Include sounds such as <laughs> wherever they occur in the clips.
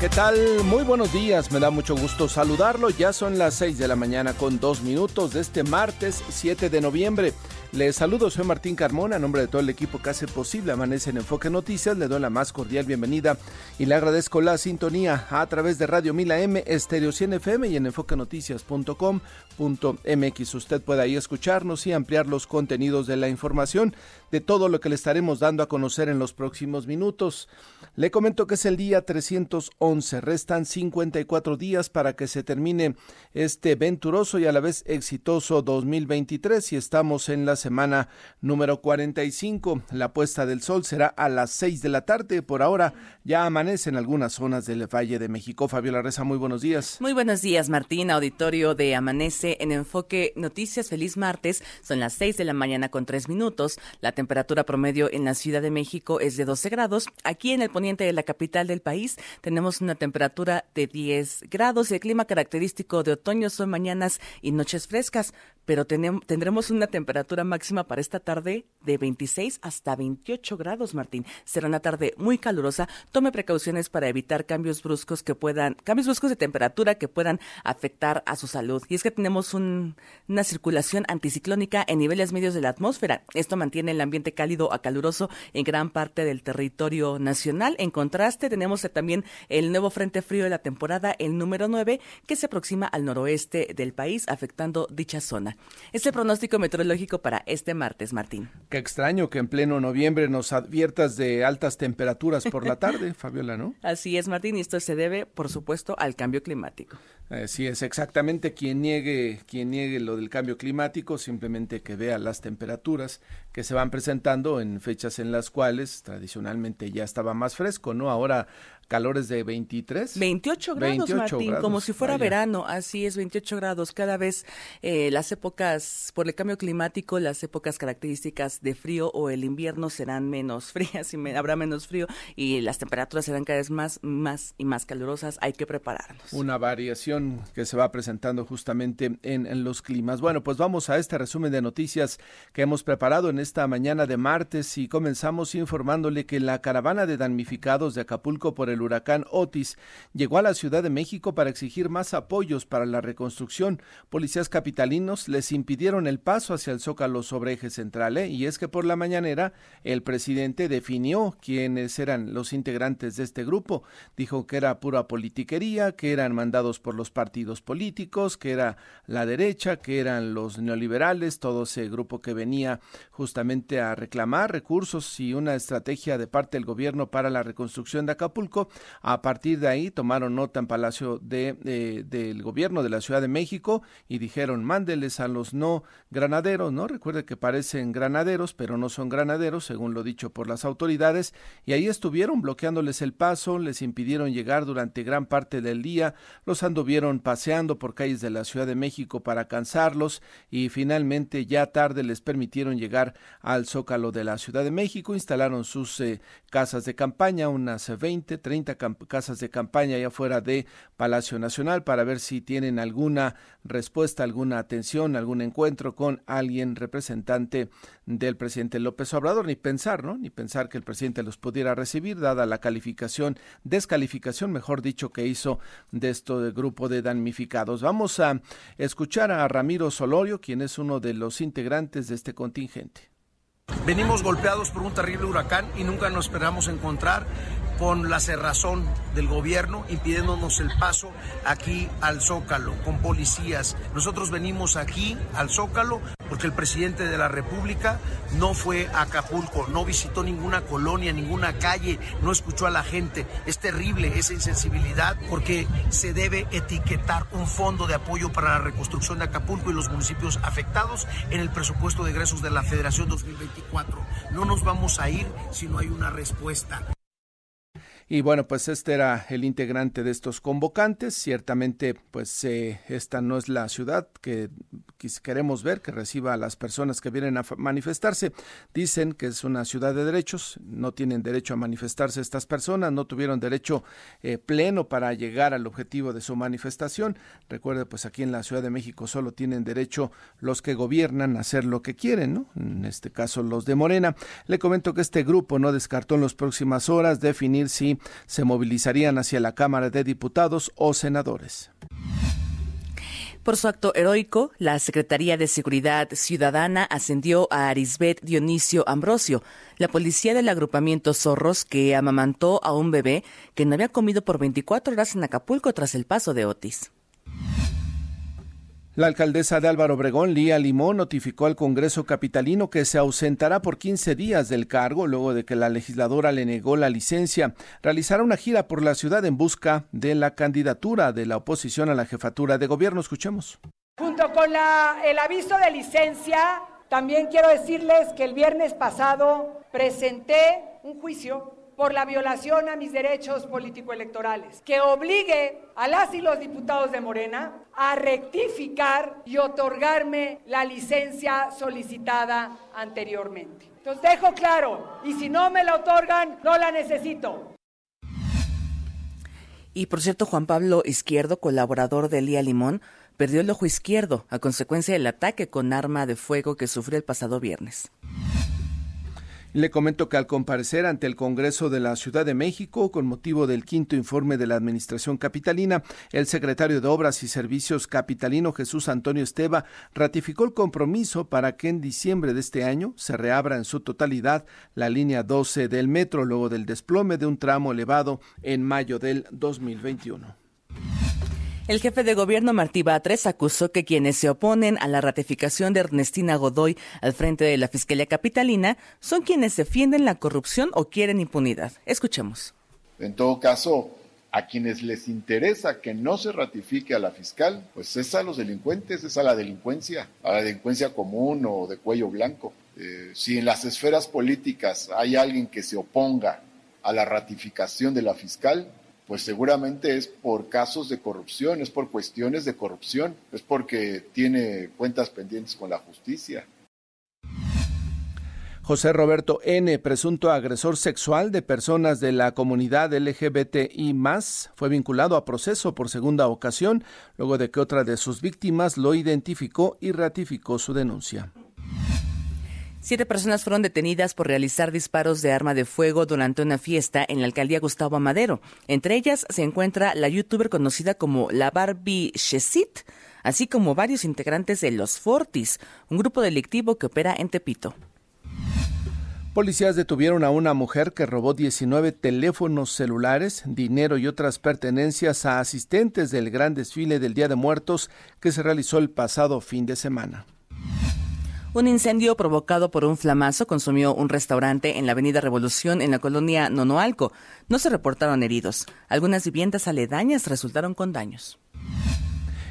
¿Qué tal? Muy buenos días, me da mucho gusto saludarlo. Ya son las 6 de la mañana con dos minutos de este martes 7 de noviembre. Les saludo, soy Martín Carmona, a nombre de todo el equipo que hace posible Amanece en Enfoque Noticias, le doy la más cordial bienvenida y le agradezco la sintonía a través de Radio Mila M, Estéreo 100 FM y en Usted puede ahí escucharnos y ampliar los contenidos de la información de todo lo que le estaremos dando a conocer en los próximos minutos. Le comento que es el día 311, restan 54 días para que se termine este venturoso y a la vez exitoso 2023 y estamos en la semana número 45. La puesta del sol será a las 6 de la tarde. Por ahora ya amanece en algunas zonas del Valle de México. Fabiola Reza, muy buenos días. Muy buenos días, Martín. Auditorio de Amanece en Enfoque Noticias. Feliz martes. Son las 6 de la mañana con 3 minutos. La temperatura promedio en la Ciudad de México es de 12 grados. Aquí en el poniente de la capital del país tenemos una temperatura de 10 grados. El clima característico de otoño son mañanas y noches frescas pero tendremos una temperatura máxima para esta tarde de 26 hasta 28 grados, Martín. Será una tarde muy calurosa. Tome precauciones para evitar cambios bruscos que puedan, cambios bruscos de temperatura que puedan afectar a su salud. Y es que tenemos una circulación anticiclónica en niveles medios de la atmósfera. Esto mantiene el ambiente cálido a caluroso en gran parte del territorio nacional. En contraste, tenemos también el nuevo frente frío de la temporada, el número 9, que se aproxima al noroeste del país, afectando dicha zona. Es el pronóstico meteorológico para este martes, Martín. Qué extraño que en pleno noviembre nos adviertas de altas temperaturas por la tarde, <laughs> Fabiola, ¿no? Así es, Martín, y esto se debe, por supuesto, al cambio climático. Así es, exactamente quien niegue, quien niegue lo del cambio climático, simplemente que vea las temperaturas que se van presentando en fechas en las cuales tradicionalmente ya estaba más fresco, ¿no? Ahora calores de 23. 28 grados, Martín, como si fuera verano, así es, 28 grados. Cada vez eh, las épocas, por el cambio climático, las épocas características de frío o el invierno serán menos <laughs> frías y habrá menos frío y las temperaturas serán cada vez más, más y más calurosas. Hay que prepararnos. Una variación que se va presentando justamente en, en los climas. Bueno, pues vamos a este resumen de noticias que hemos preparado en esta mañana de martes y comenzamos informándole que la caravana de damnificados de Acapulco por el el huracán Otis llegó a la Ciudad de México para exigir más apoyos para la reconstrucción. Policías capitalinos les impidieron el paso hacia el Zócalo sobre eje central ¿eh? y es que por la mañanera el presidente definió quiénes eran los integrantes de este grupo. Dijo que era pura politiquería, que eran mandados por los partidos políticos, que era la derecha, que eran los neoliberales, todo ese grupo que venía justamente a reclamar recursos y una estrategia de parte del gobierno para la reconstrucción de Acapulco a partir de ahí tomaron nota en Palacio de, del Gobierno de la Ciudad de México y dijeron mándeles a los no granaderos, ¿no? Recuerde que parecen granaderos, pero no son granaderos, según lo dicho por las autoridades, y ahí estuvieron bloqueándoles el paso, les impidieron llegar durante gran parte del día, los anduvieron paseando por calles de la Ciudad de México para cansarlos y finalmente ya tarde les permitieron llegar al Zócalo de la Ciudad de México, instalaron sus eh, casas de campaña, unas 20, 30 casas de campaña allá fuera de Palacio Nacional para ver si tienen alguna respuesta, alguna atención, algún encuentro con alguien representante del presidente López Obrador, ni pensar, ¿no? Ni pensar que el presidente los pudiera recibir, dada la calificación, descalificación, mejor dicho, que hizo de esto de grupo de damnificados. Vamos a escuchar a Ramiro Solorio, quien es uno de los integrantes de este contingente. Venimos golpeados por un terrible huracán y nunca nos esperamos encontrar con la cerrazón del gobierno impidiéndonos el paso aquí al Zócalo, con policías. Nosotros venimos aquí al Zócalo porque el presidente de la República no fue a Acapulco, no visitó ninguna colonia, ninguna calle, no escuchó a la gente. Es terrible esa insensibilidad porque se debe etiquetar un fondo de apoyo para la reconstrucción de Acapulco y los municipios afectados en el presupuesto de egresos de la Federación 2024. No nos vamos a ir si no hay una respuesta. Y bueno, pues este era el integrante de estos convocantes. Ciertamente, pues eh, esta no es la ciudad que, queremos ver, que reciba a las personas que vienen a manifestarse. Dicen que es una ciudad de derechos, no tienen derecho a manifestarse estas personas, no tuvieron derecho eh, pleno para llegar al objetivo de su manifestación. Recuerde, pues aquí en la Ciudad de México solo tienen derecho los que gobiernan a hacer lo que quieren, ¿no? En este caso los de Morena. Le comento que este grupo no descartó en las próximas horas definir si se movilizarían hacia la Cámara de Diputados o senadores. Por su acto heroico, la Secretaría de Seguridad Ciudadana ascendió a Arisbet Dionisio Ambrosio, la policía del agrupamiento Zorros que amamantó a un bebé que no había comido por 24 horas en Acapulco tras el paso de Otis. La alcaldesa de Álvaro Obregón, Lía Limón, notificó al Congreso capitalino que se ausentará por 15 días del cargo luego de que la legisladora le negó la licencia. Realizará una gira por la ciudad en busca de la candidatura de la oposición a la jefatura de gobierno. Escuchemos. Junto con el aviso de licencia, también quiero decirles que el viernes pasado presenté un juicio por la violación a mis derechos político-electorales, que obligue a las y los diputados de Morena a rectificar y otorgarme la licencia solicitada anteriormente. Entonces dejo claro, y si no me la otorgan, no la necesito. Y por cierto, Juan Pablo Izquierdo, colaborador de Elía Limón, perdió el ojo izquierdo a consecuencia del ataque con arma de fuego que sufrió el pasado viernes. Le comento que al comparecer ante el Congreso de la Ciudad de México con motivo del quinto informe de la Administración Capitalina, el secretario de Obras y Servicios capitalino Jesús Antonio Esteba ratificó el compromiso para que en diciembre de este año se reabra en su totalidad la línea 12 del metro luego del desplome de un tramo elevado en mayo del 2021. El jefe de gobierno Martí Batres acusó que quienes se oponen a la ratificación de Ernestina Godoy al frente de la Fiscalía Capitalina son quienes defienden la corrupción o quieren impunidad. Escuchemos. En todo caso, a quienes les interesa que no se ratifique a la fiscal, pues es a los delincuentes, es a la delincuencia, a la delincuencia común o de cuello blanco. Eh, si en las esferas políticas hay alguien que se oponga a la ratificación de la fiscal, pues seguramente es por casos de corrupción, es por cuestiones de corrupción, es porque tiene cuentas pendientes con la justicia. José Roberto N., presunto agresor sexual de personas de la comunidad LGBTI, fue vinculado a proceso por segunda ocasión, luego de que otra de sus víctimas lo identificó y ratificó su denuncia. Siete personas fueron detenidas por realizar disparos de arma de fuego durante una fiesta en la alcaldía Gustavo Amadero. Entre ellas se encuentra la youtuber conocida como la Barbie Shesit, así como varios integrantes de Los Fortis, un grupo delictivo que opera en Tepito. Policías detuvieron a una mujer que robó 19 teléfonos celulares, dinero y otras pertenencias a asistentes del gran desfile del Día de Muertos que se realizó el pasado fin de semana. Un incendio provocado por un flamazo consumió un restaurante en la Avenida Revolución en la colonia Nonoalco. No se reportaron heridos. Algunas viviendas aledañas resultaron con daños.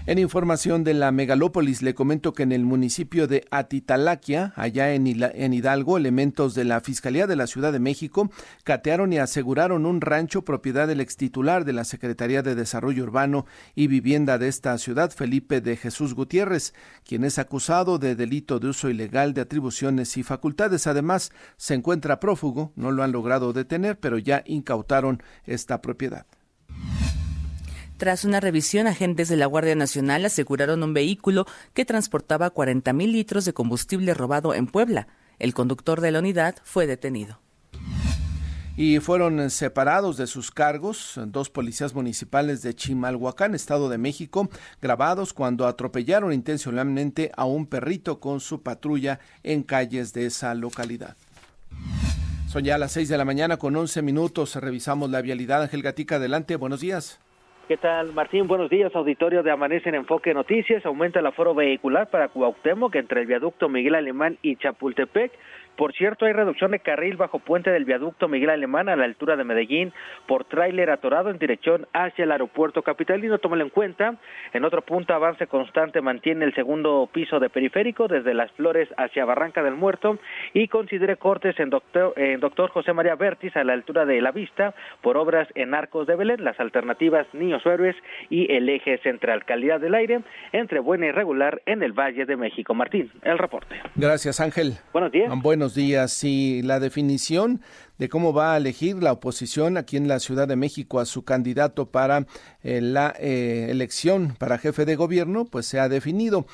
En información de la megalópolis, le comento que en el municipio de Atitalaquia, allá en, Hidalgo, elementos de la Fiscalía de la Ciudad de México catearon y aseguraron un rancho propiedad del extitular de la Secretaría de Desarrollo Urbano y Vivienda de esta ciudad, Felipe de Jesús Gutiérrez, quien es acusado de delito de uso ilegal de atribuciones y facultades. Además, se encuentra prófugo, no lo han logrado detener, pero ya incautaron esta propiedad. Tras una revisión, agentes de la Guardia Nacional aseguraron un vehículo que transportaba 40 mil litros de combustible robado en Puebla. El conductor de la unidad fue detenido. Y fueron separados de sus cargos dos policías municipales de Chimalhuacán, Estado de México, grabados cuando atropellaron intencionalmente a un perrito con su patrulla en calles de esa localidad. Son ya las 6 de la mañana con 11 minutos. Revisamos la vialidad. Ángel Gatica, adelante. Buenos días. ¿Qué tal, Martín? Buenos días, auditorio de Amanece en Enfoque Noticias. Aumenta el aforo vehicular para Cuauhtémoc entre el viaducto Miguel Alemán y Chapultepec Por cierto, hay reducción de carril bajo puente del viaducto Miguel Alemán a la altura de Medellín por tráiler atorado en dirección hacia el aeropuerto capitalino. Tómalo en cuenta. En otro punto, avance constante mantiene el segundo piso de periférico desde Las Flores hacia Barranca del Muerto y considere cortes en doctor, en doctor José María Vértiz a la altura de La Vista por obras en Arcos de Belén, las alternativas Niños Héroes y el eje central. Calidad del aire entre buena y regular en el Valle de México. Martín, el reporte. Gracias, Ángel. Buenos días. Buenos días. Y la definición de cómo va a elegir la oposición aquí en la Ciudad de México a su candidato para eh, la eh, elección para jefe de gobierno, pues se ha definido.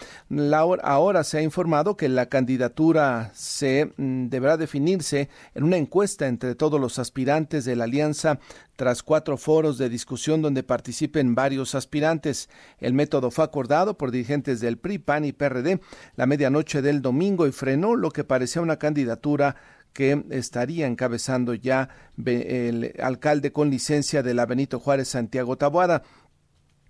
Ahora se ha informado que la candidatura se mm, deberá definirse en una encuesta entre todos los aspirantes de la alianza tras cuatro foros de discusión donde participen varios aspirantes. El método fue acordado por dirigentes del PRI, PAN y PRD la medianoche del domingo y frenó lo que parecía una candidatura que estaría encabezando ya el alcalde con licencia de la Benito Juárez Santiago Taboada.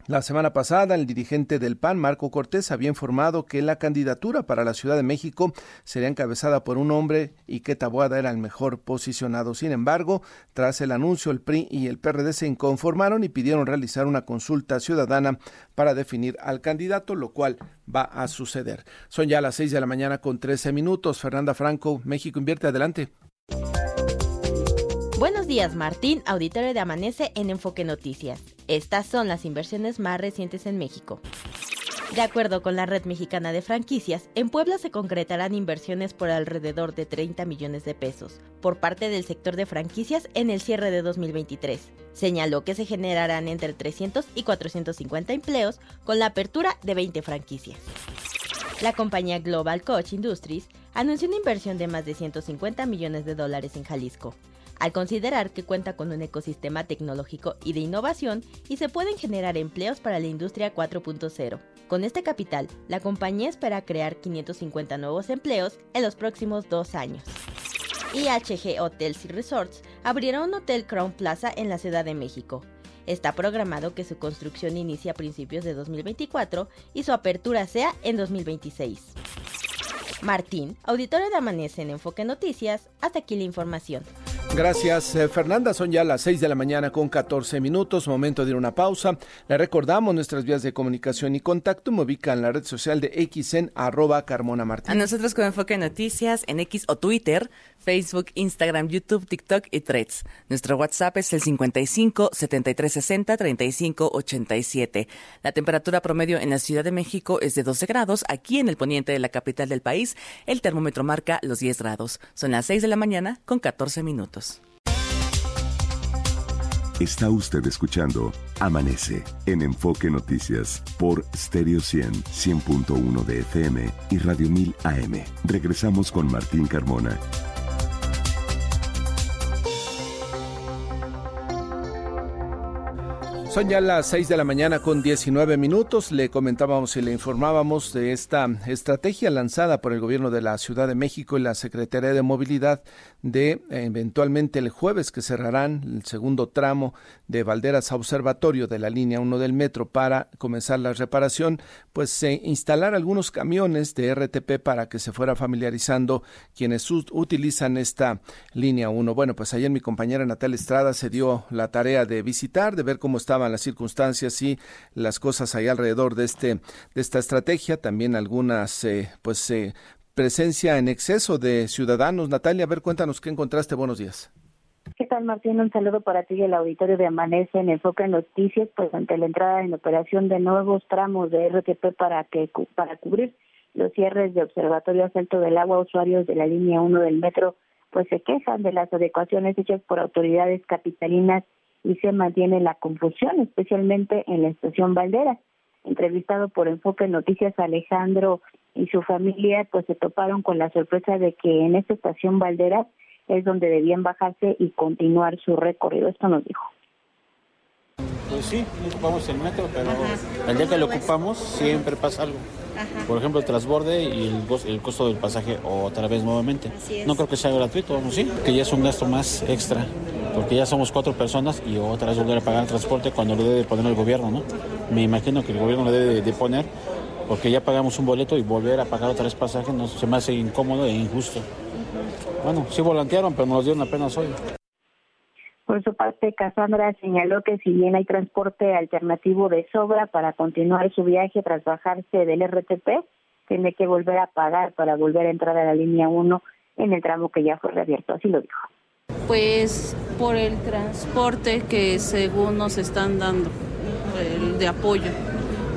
La semana pasada, el dirigente del PAN, Marco Cortés, había informado que la candidatura para la Ciudad de México sería encabezada por un hombre y que Taboada era el mejor posicionado. Sin embargo, tras el anuncio, el PRI y el PRD se inconformaron y pidieron realizar una consulta ciudadana para definir al candidato, lo cual va a suceder. Son ya las seis de la mañana con trece minutos. Fernanda Franco, México Invierte, adelante. Buenos días, Martín, auditorio de Amanece en Enfoque Noticias. Estas son las inversiones más recientes en México. De acuerdo con la Red Mexicana de Franquicias, en Puebla se concretarán inversiones por alrededor de 30 millones de pesos por parte del sector de franquicias en el cierre de 2023. Señaló que se generarán entre 300 y 450 empleos con la apertura de 20 franquicias. La compañía Global Coach Industries anunció una inversión de más de 150 millones de dólares en Jalisco al considerar que cuenta con un ecosistema tecnológico y de innovación y se pueden generar empleos para la industria 4.0. Con este capital, la compañía espera crear 550 nuevos empleos en los próximos dos años. IHG Hotels y Resorts abrirá un hotel Crown Plaza en la Ciudad de México. Está programado que su construcción inicie a principios de 2024 y su apertura sea en 2026. Martín, auditorio de Amanece en Enfoque Noticias, hasta aquí la información. Gracias, eh, Fernanda. Son ya las 6 de la mañana con 14 minutos. Momento de ir a una pausa. Le recordamos nuestras vías de comunicación y contacto. Me ubica en la red social de X en arroba Carmona Martín. A nosotros con Enfoque Noticias en X o Twitter, Facebook, Instagram, YouTube, TikTok y Threads. Nuestro WhatsApp es el 55 73 60 35 87. La temperatura promedio en la Ciudad de México es de 12 grados. Aquí en el poniente de la capital del país, el termómetro marca los 10 grados. Son las 6 de la mañana con 14 minutos. Está usted escuchando Amanece en Enfoque Noticias por Stereo 100, 100.1 de FM y Radio 1000 AM. Regresamos con Martín Carmona. Son ya las 6 de la mañana con 19 minutos. Le comentábamos y le informábamos de esta estrategia lanzada por el gobierno de la Ciudad de México y la Secretaría de Movilidad de eventualmente el jueves que cerrarán el segundo tramo de Valderas a Observatorio de la línea 1 del metro para comenzar la reparación, pues se instalar algunos camiones de RTP para que se fuera familiarizando quienes utilizan esta línea 1. Bueno, pues ayer mi compañera Natalia Estrada se dio la tarea de visitar, de ver cómo estaba las circunstancias y las cosas ahí alrededor de este de esta estrategia, también algunas eh, pues eh, presencia en exceso de ciudadanos. Natalia, a ver, cuéntanos qué encontraste. Buenos días. ¿Qué tal, Martín? Un saludo para ti y el auditorio de Amanece en Enfoque en Noticias, pues ante la entrada en operación de nuevos tramos de RTP para que para cubrir los cierres de Observatorio Alto del Agua, usuarios de la línea 1 del metro, pues se quejan de las adecuaciones hechas por autoridades capitalinas y se mantiene la confusión, especialmente en la estación Valdera. Entrevistado por Enfoque Noticias, Alejandro y su familia pues se toparon con la sorpresa de que en esta estación Valdera es donde debían bajarse y continuar su recorrido. Esto nos dijo. Pues sí, ocupamos el metro, pero el día que lo ocupamos siempre pasa algo. Por ejemplo, el transborde y el, el, costo del pasaje otra vez nuevamente. No creo que sea gratuito, vamos, sí, que ya es un gasto más extra porque ya somos cuatro personas y otra vez volver a pagar el transporte cuando lo debe poner el gobierno, ¿no? Me imagino que el gobierno lo debe de poner porque ya pagamos un boleto y volver a pagar otra vez pasaje no, se me hace incómodo e injusto. Bueno, sí volantearon, pero nos dieron apenas hoy. Por su parte, Cassandra señaló que si bien hay transporte alternativo de sobra para continuar su viaje tras bajarse del RTP, tiene que volver a pagar para volver a entrar a la línea 1 en el tramo que ya fue reabierto. Así lo dijo. Pues por el transporte que según nos están dando, el de apoyo.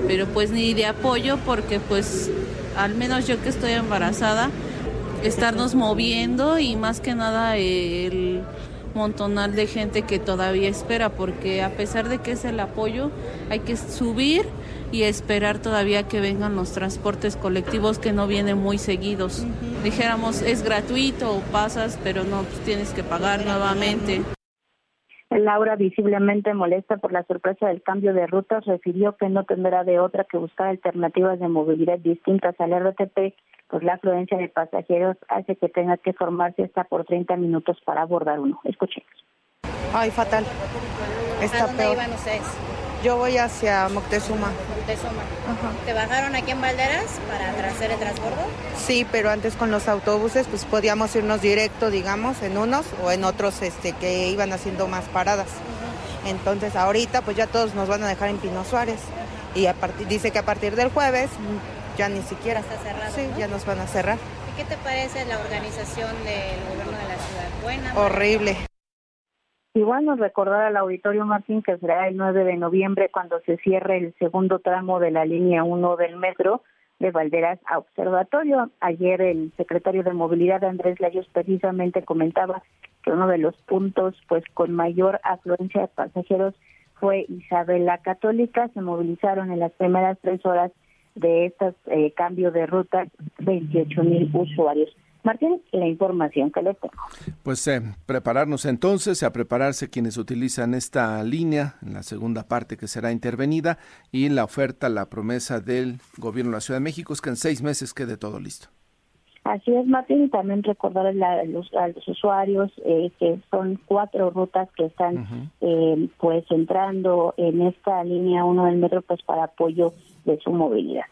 Pero pues ni de apoyo porque pues al menos yo que estoy embarazada, estarnos moviendo y más que nada el montonal de gente que todavía espera, porque a pesar de que es el apoyo, hay que subir y esperar todavía que vengan los transportes colectivos que no vienen muy seguidos. Dijéramos, es gratuito, pasas, pero no, pues tienes que pagar nuevamente. Laura, visiblemente molesta por la sorpresa del cambio de rutas, refirió que no tendrá de otra que buscar alternativas de movilidad distintas al RTP pues la afluencia de pasajeros hace que tenga que formarse hasta por 30 minutos para abordar uno. Escuchemos. Ay, fatal. Está ¿A dónde iban ustedes? Yo voy hacia Moctezuma. Moctezuma. ¿Te bajaron aquí en Valderas para hacer el transbordo? Sí, pero antes con los autobuses pues podíamos irnos directo, digamos, en unos o en otros este, que iban haciendo más paradas. Entonces ahorita pues ya todos nos van a dejar en Pino Suárez. Y a dice que a partir del jueves ya ni siquiera. Está cerrado. Sí, ya nos van a cerrar. ¿Y qué te parece la organización del gobierno de la ciudad? ¿Buena? Horrible. Igual nos recordará al auditorio Martín que será el 9 de noviembre cuando se cierre el segundo tramo de la línea 1 del metro de Valderas a Observatorio. Ayer el secretario de Movilidad Andrés Layos precisamente comentaba que uno de los puntos pues con mayor afluencia de pasajeros fue Isabel la Católica. Se movilizaron en las primeras tres horas de estos eh, cambios de ruta 28 mil usuarios. Martín, la información que le tengo. Pues eh, prepararnos entonces, a prepararse quienes utilizan esta línea, en la segunda parte que será intervenida, y la oferta, la promesa del gobierno de la Ciudad de México es que en seis meses quede todo listo. Así es, Martín, y también recordar a los, usuarios eh, que son cuatro rutas que están eh, pues entrando en esta línea 1 del metro pues para apoyo de su movilidad.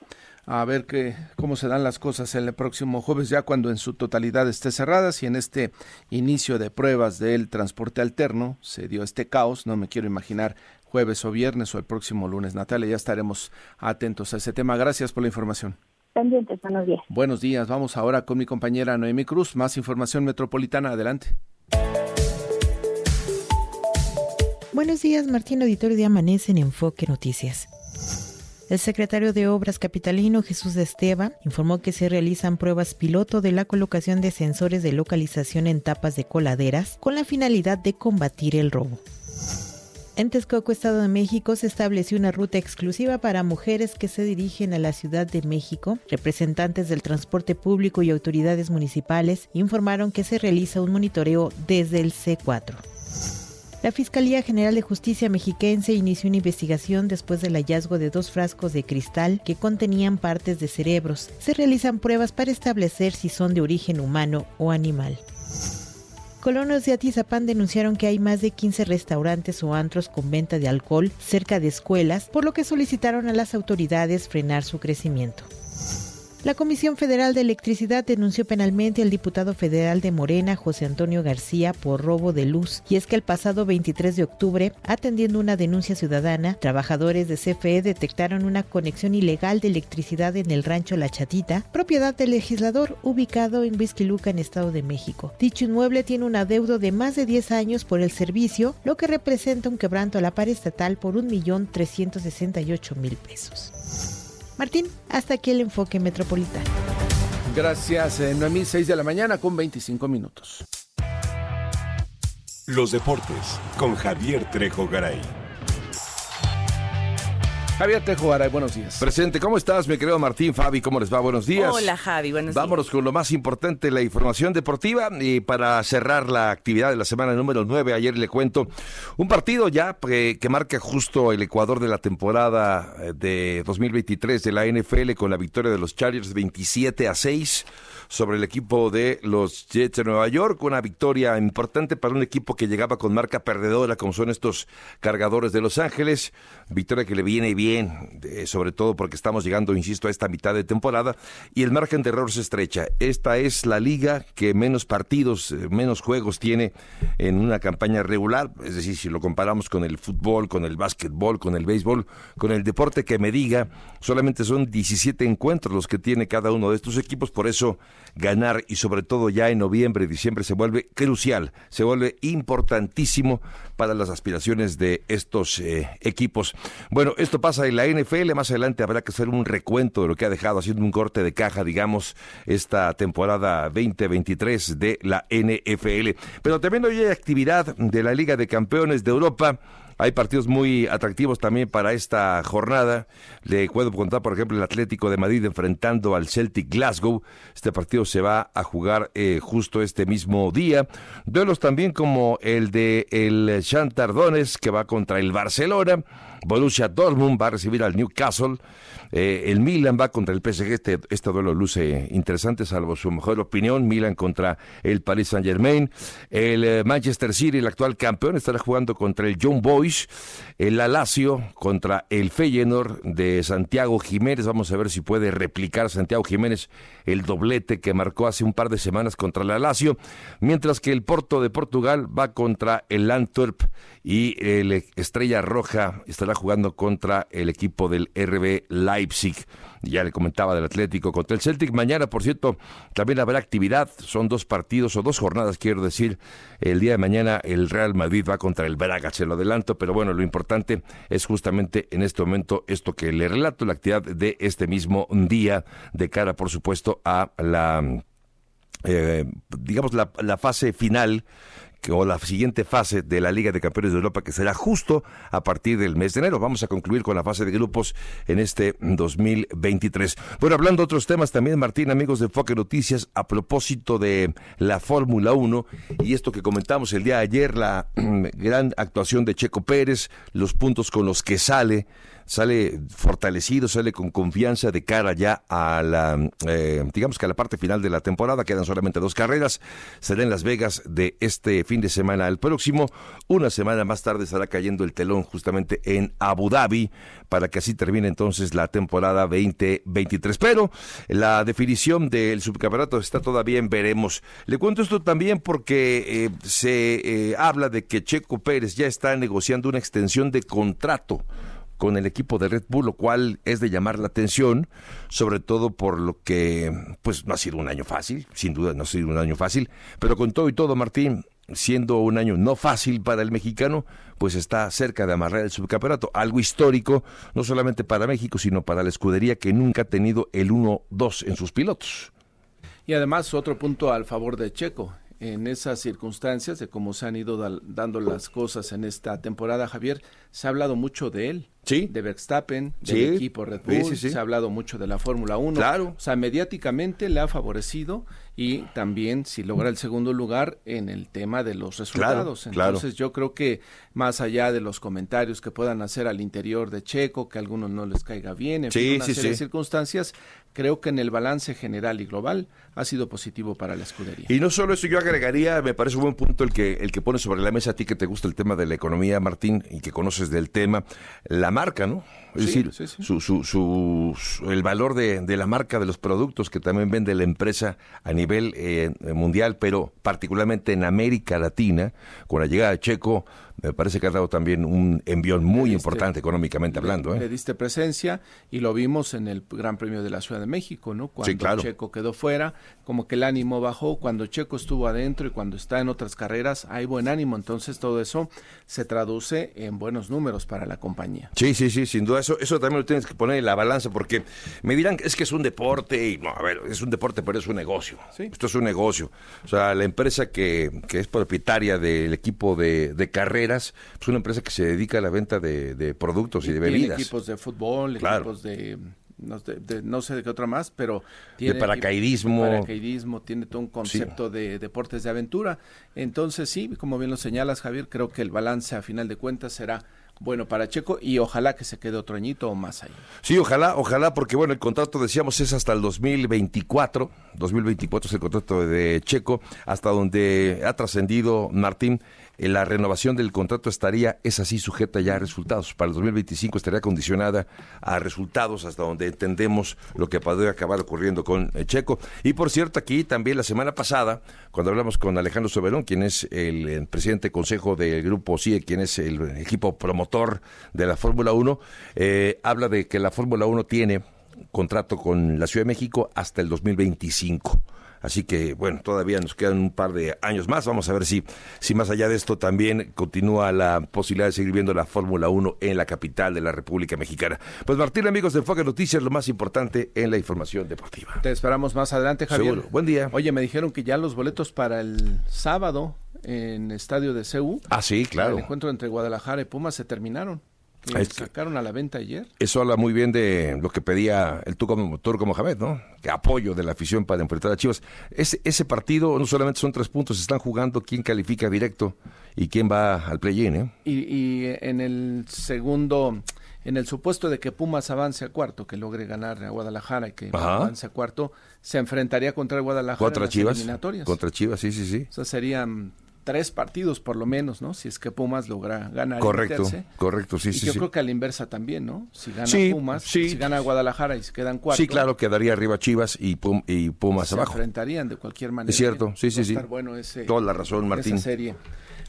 A ver qué, cómo se dan las cosas el próximo jueves, ya cuando en su totalidad esté cerrada. Si en este inicio de pruebas del transporte alterno se dio este caos, no me quiero imaginar jueves o viernes o el próximo lunes. Natalia, ya estaremos atentos a ese tema. Gracias por la información. Pendientes, buenos días. Buenos días. Vamos ahora con mi compañera Noemi Cruz. Más información metropolitana. Adelante. Buenos días, Martín Auditorio de Amanece en Enfoque Noticias. El secretario de Obras capitalino Jesús Esteban informó que se realizan pruebas piloto de la colocación de sensores de localización en tapas de coladeras con la finalidad de combatir el robo. En Texcoco, Estado de México, se estableció una ruta exclusiva para mujeres que se dirigen a la Ciudad de México. Representantes del transporte público y autoridades municipales informaron que se realiza un monitoreo desde el C4. La Fiscalía General de Justicia mexiquense inició una investigación después del hallazgo de dos frascos de cristal que contenían partes de cerebros. Se realizan pruebas para establecer si son de origen humano o animal. Colonos de Atizapán denunciaron que hay más de 15 restaurantes o antros con venta de alcohol cerca de escuelas, por lo que solicitaron a las autoridades frenar su crecimiento. La Comisión Federal de Electricidad denunció penalmente al diputado federal de Morena, José Antonio García, por robo de luz. Y es que el pasado 23 de octubre, atendiendo una denuncia ciudadana, trabajadores de CFE detectaron una conexión ilegal de electricidad en el rancho La Chatita, propiedad del legislador ubicado en Huizquiluca, en Estado de México. Dicho inmueble tiene un adeudo de más de 10 años por el servicio, lo que representa un quebranto a la par estatal por 1.368.000 pesos. Martín, hasta aquí el enfoque metropolitano. Gracias, eh, Noemí, 6 de la mañana con 25 minutos. Los deportes con Javier Trejo Garay. Javier Tejogaray, buenos días. Presente, ¿cómo estás, mi querido Martín Fabi? ¿Cómo les va? Buenos días. Hola, Javi, buenos días. Vámonos con lo más importante, la información deportiva. Y para cerrar la actividad de la semana número 9, ayer le cuento un partido ya que, que marca justo el Ecuador de la temporada eh, de 2023 de la NFL con la victoria de los Chargers 27 a 6 sobre el equipo de los Jets de Nueva York. Una victoria importante para un equipo que llegaba con marca perdedora, como son estos cargadores de Los Ángeles. Victoria que le viene bien, sobre todo porque estamos llegando, insisto, a esta mitad de temporada y el margen de error se estrecha. Esta es la liga que menos partidos, eh, menos juegos tiene en una campaña regular, es decir, si lo comparamos con el fútbol, con el básquetbol, con el béisbol, con el deporte que me diga, solamente son 17 encuentros los que tiene cada uno de estos equipos, por eso ganar y sobre todo ya en noviembre, diciembre se vuelve crucial, se vuelve importantísimo para las aspiraciones de estos eh, equipos. Bueno, esto pasa en la NFL, más adelante habrá que hacer un recuento de lo que ha dejado, haciendo un corte de caja, digamos, esta temporada 2023 de la NFL. Pero también hoy hay actividad de la Liga de Campeones de Europa. Hay partidos muy atractivos también para esta jornada. Le puedo contar, por ejemplo, el Atlético de Madrid enfrentando al Celtic Glasgow. Este partido se va a jugar eh, justo este mismo día. Duelos también como el de el Shakhtar Donetsk que va contra el Barcelona. Borussia Dortmund va a recibir al Newcastle. Eh, el Milan va contra el PSG. Este, este, duelo luce interesante, salvo su mejor opinión. Milan contra el Paris Saint Germain. El eh, Manchester City, el actual campeón, estará jugando contra el John Boys. El Alacio contra el Feyenoord de Santiago Jiménez. Vamos a ver si puede replicar Santiago Jiménez el doblete que marcó hace un par de semanas contra el Alacio. Mientras que el Porto de Portugal va contra el Antwerp y el Estrella Roja estará jugando contra el equipo del RB Leipzig. Ya le comentaba del Atlético contra el Celtic. Mañana, por cierto, también habrá actividad. Son dos partidos o dos jornadas, quiero decir. El día de mañana el Real Madrid va contra el Braga, se lo adelanto. Pero bueno, lo importante es justamente en este momento esto que le relato, la actividad de este mismo día, de cara, por supuesto, a la, eh, digamos, la, la fase final o la siguiente fase de la Liga de Campeones de Europa que será justo a partir del mes de enero. Vamos a concluir con la fase de grupos en este 2023. Bueno, hablando de otros temas también, Martín, amigos de Foque Noticias, a propósito de la Fórmula 1 y esto que comentamos el día de ayer, la <clears throat> gran actuación de Checo Pérez, los puntos con los que sale sale fortalecido, sale con confianza de cara ya a la, eh, digamos que a la parte final de la temporada. Quedan solamente dos carreras. Será en Las Vegas de este fin de semana al próximo. Una semana más tarde estará cayendo el telón justamente en Abu Dhabi para que así termine entonces la temporada 2023. Pero la definición del subcampeonato está todavía en veremos. Le cuento esto también porque eh, se eh, habla de que Checo Pérez ya está negociando una extensión de contrato con el equipo de Red Bull, lo cual es de llamar la atención, sobre todo por lo que pues no ha sido un año fácil, sin duda no ha sido un año fácil, pero con todo y todo, Martín, siendo un año no fácil para el mexicano, pues está cerca de amarrar el subcampeonato, algo histórico, no solamente para México, sino para la escudería que nunca ha tenido el 1-2 en sus pilotos. Y además otro punto al favor de Checo, en esas circunstancias de cómo se han ido dando las cosas en esta temporada, Javier, se ha hablado mucho de él, sí. de Verstappen, del equipo Red Bull, se ha hablado mucho de la Fórmula 1. Claro. O sea, mediáticamente le ha favorecido y también si logra el segundo lugar en el tema de los resultados. Entonces yo creo que más allá de los comentarios que puedan hacer al interior de Checo, que a algunos no les caiga bien, en fin, una serie de circunstancias, creo que en el balance general y global ha sido positivo para la escudería. Y no solo eso, yo agregaría, me parece un buen punto el que el que pone sobre la mesa a ti que te gusta el tema de la economía, Martín, y que conoces del tema, la marca, ¿no? Es decir, Su, su, su, el valor de, de, la marca de los productos que también vende la empresa a nivel eh, mundial, pero particularmente en América Latina, con la llegada de Checo, me parece que ha dado también un envión muy importante económicamente hablando. ¿eh? Le diste presencia y lo vimos en el Gran Premio de la Ciudad de México, ¿no? Cuando Checo quedó fuera, como que el ánimo bajó, cuando Checo estuvo adentro y cuando está en otras carreras hay buen ánimo, entonces todo eso se traduce en buenos números para la compañía. Sí, sí, sí, sin duda, eso, eso también lo tienes que poner en la balanza porque me dirán es que es un deporte y no, a ver, es un deporte pero es un negocio. Esto es un negocio. O sea, la empresa que, que es propietaria del equipo de, de carrera es pues una empresa que se dedica a la venta de, productos y, de bebidas. equipos de fútbol, equipos de no, sé de qué otra más, pero tiene de paracaidismo. paracaidismo, tiene todo un concepto de deportes de aventura. Entonces, sí, como bien lo señalas, Javier, creo que el balance a final de cuentas será bueno para Checo y ojalá que se quede otro añito o más ahí. Sí, ojalá, ojalá, porque bueno, el contrato decíamos es hasta el 2024, 2024 es el contrato de Checo, hasta donde ha trascendido Martín la renovación del contrato estaría, es así, sujeta ya a resultados. Para el 2025 estaría condicionada a resultados hasta donde entendemos lo que podría acabar ocurriendo con eh, Checo. Y por cierto, aquí también la semana pasada, cuando hablamos con Alejandro Soberón, quien es el, presidente consejo del grupo CIE, quien es el equipo promotor de la Fórmula 1, eh, habla de que la Fórmula 1 tiene contrato con la Ciudad de México hasta el 2025. Así que, bueno, todavía nos quedan un par de años más. Vamos a ver si, si más allá de esto también continúa la posibilidad de seguir viendo la Fórmula 1 en la capital de la República Mexicana. Pues Martín, amigos de Enfoque Noticias, lo más importante en la información deportiva. Te esperamos más adelante, Javier. Seguro. Buen día. Oye, me dijeron que ya los boletos para el sábado en Estadio de CEU. Ah, sí, claro. El encuentro entre Guadalajara y Pumas se terminaron. Que sacaron a la venta ayer. Eso habla muy bien de lo que pedía el Turco, Turco Mohamed, ¿no? Que apoyo de la afición para enfrentar a Chivas. Ese, ese partido no solamente son tres puntos, están jugando quién califica directo y quién va al play-in, ¿eh? Y, y en el segundo, en el supuesto de que Pumas avance a cuarto, que logre ganar a Guadalajara y que avance a cuarto, se enfrentaría contra el Guadalajara contra en Chivas, eliminatorias. Contra Chivas, sí, sí, sí. O sea, serían tres partidos por lo menos, ¿no? Si es que Pumas logra ganar. Correcto, correcto, sí, y sí. Yo sí. creo que a la inversa también, ¿no? Si gana Sí, Pumas, sí. si gana Guadalajara y se quedan cuatro. Sí, claro, quedaría arriba Chivas y, Pum- y Pumas se abajo. enfrentarían de cualquier manera. Es cierto, sí, sí, sí. bueno ese, Toda la razón, Martín. esa serie.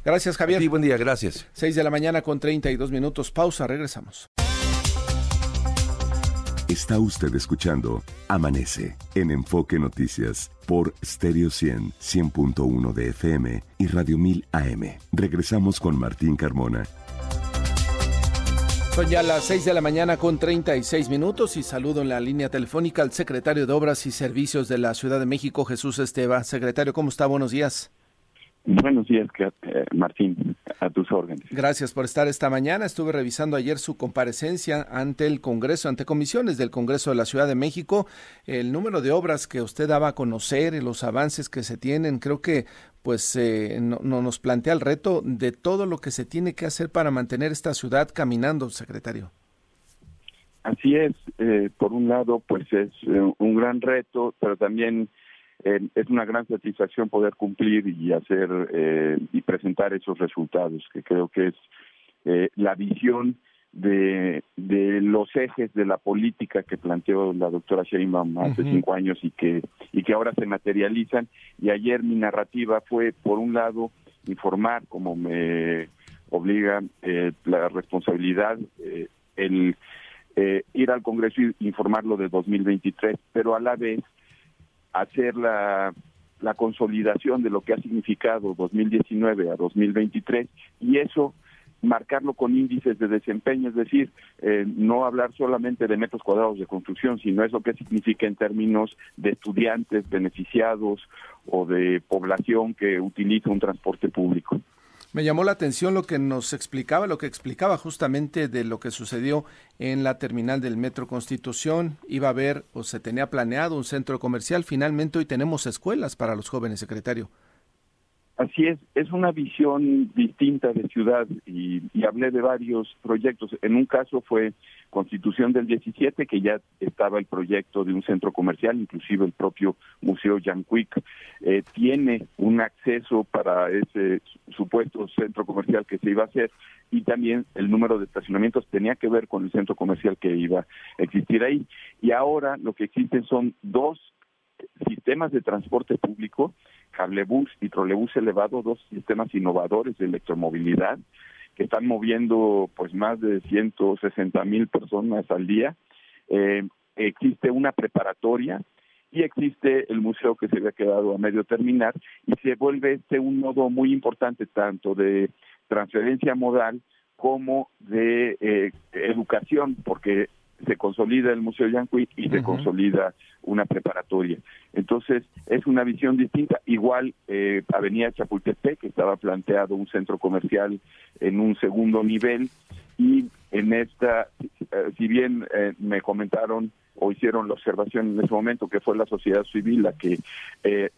Gracias, Javier. Sí, buen día, gracias. Seis de la mañana con 32 minutos. Pausa, regresamos. Está usted escuchando Amanece en Enfoque Noticias por Stereo 100, 100.1 de FM y Radio 1000 AM. Regresamos con Martín Carmona. Son ya las 6 de la mañana con 36 minutos y saludo en la línea telefónica al secretario de Obras y Servicios de la Ciudad de México, Jesús Esteva. Secretario, ¿cómo está? Buenos días. Buenos días, eh, Martín, a tus órdenes. Gracias por estar esta mañana. Estuve revisando ayer su comparecencia ante el Congreso, ante comisiones del Congreso de la Ciudad de México. El número de obras que usted daba a conocer y los avances que se tienen, creo que pues eh, no, no nos plantea el reto de todo lo que se tiene que hacer para mantener esta ciudad caminando, secretario. Así es, eh, por un lado, pues es eh, un gran reto, pero también eh, es una gran satisfacción poder cumplir y hacer eh, y presentar esos resultados, que creo que es eh, la visión de, de los ejes de la política que planteó la doctora Sheinbaum hace cinco años y que y que ahora se materializan. Y ayer mi narrativa fue, por un lado, informar, como me obliga eh, la responsabilidad, eh, el eh, ir al Congreso y informarlo de 2023, pero a la vez hacer la, la consolidación de lo que ha significado 2019 a 2023 y eso marcarlo con índices de desempeño, es decir, eh, no hablar solamente de metros cuadrados de construcción, sino eso que significa en términos de estudiantes beneficiados o de población que utiliza un transporte público. Me llamó la atención lo que nos explicaba, lo que explicaba justamente de lo que sucedió en la terminal del Metro Constitución. Iba a haber o se tenía planeado un centro comercial. Finalmente hoy tenemos escuelas para los jóvenes, secretario. Así es, es una visión distinta de ciudad y, y hablé de varios proyectos. En un caso fue Constitución del 17, que ya estaba el proyecto de un centro comercial, inclusive el propio Museo Yanquic eh, tiene un acceso para ese supuesto centro comercial que se iba a hacer y también el número de estacionamientos tenía que ver con el centro comercial que iba a existir ahí. Y ahora lo que existen son dos sistemas de transporte público, cablebús y trolebús elevado, dos sistemas innovadores de electromovilidad que están moviendo pues más de 160 mil personas al día. Eh, existe una preparatoria y existe el museo que se había quedado a medio terminar y se vuelve este un nodo muy importante tanto de transferencia modal como de eh, educación, porque se consolida el Museo Yanqui y se consolida una preparatoria. Entonces, es una visión distinta. Igual, eh, Avenida Chapultepec, que estaba planteado un centro comercial en un segundo nivel, y en esta, eh, si bien eh, me comentaron o hicieron la observación en ese momento que fue la sociedad civil la que eh,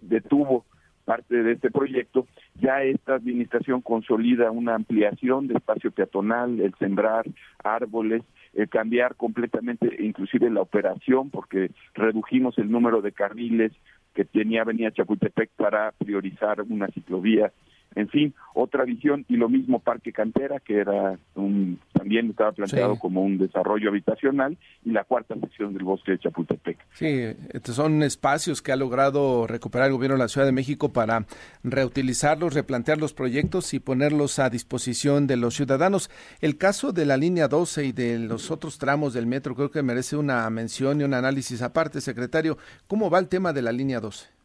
detuvo parte de este proyecto, ya esta administración consolida una ampliación de espacio peatonal, el sembrar árboles, el cambiar completamente inclusive la operación, porque redujimos el número de carriles que tenía Avenida Chapultepec para priorizar una ciclovía en fin, otra visión y lo mismo Parque Cantera, que era un, también estaba planteado como un desarrollo habitacional, y la cuarta sección del bosque de Chapultepec. Sí, estos son espacios que ha logrado recuperar el gobierno de la Ciudad de México para reutilizarlos, replantear los proyectos y ponerlos a disposición de los ciudadanos. El caso de la línea 12 y de los otros tramos del metro creo que merece una mención y un análisis aparte, secretario. ¿Cómo va el tema de la línea 12?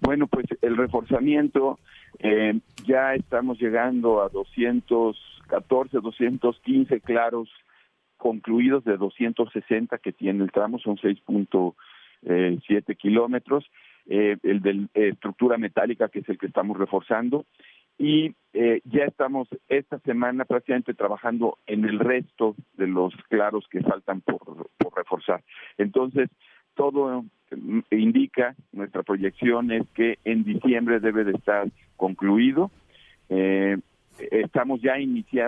Bueno, pues el reforzamiento eh, ya estamos llegando a 214, 215 claros concluidos de 260 que tiene el tramo, son 6.7 eh, kilómetros. Eh, el de estructura metálica, que es el que estamos reforzando. Y ya estamos esta semana prácticamente trabajando en el resto de los claros que faltan por, por reforzar. Entonces, todo indica, nuestra proyección es que en diciembre debe de estar concluido. Eh, estamos ya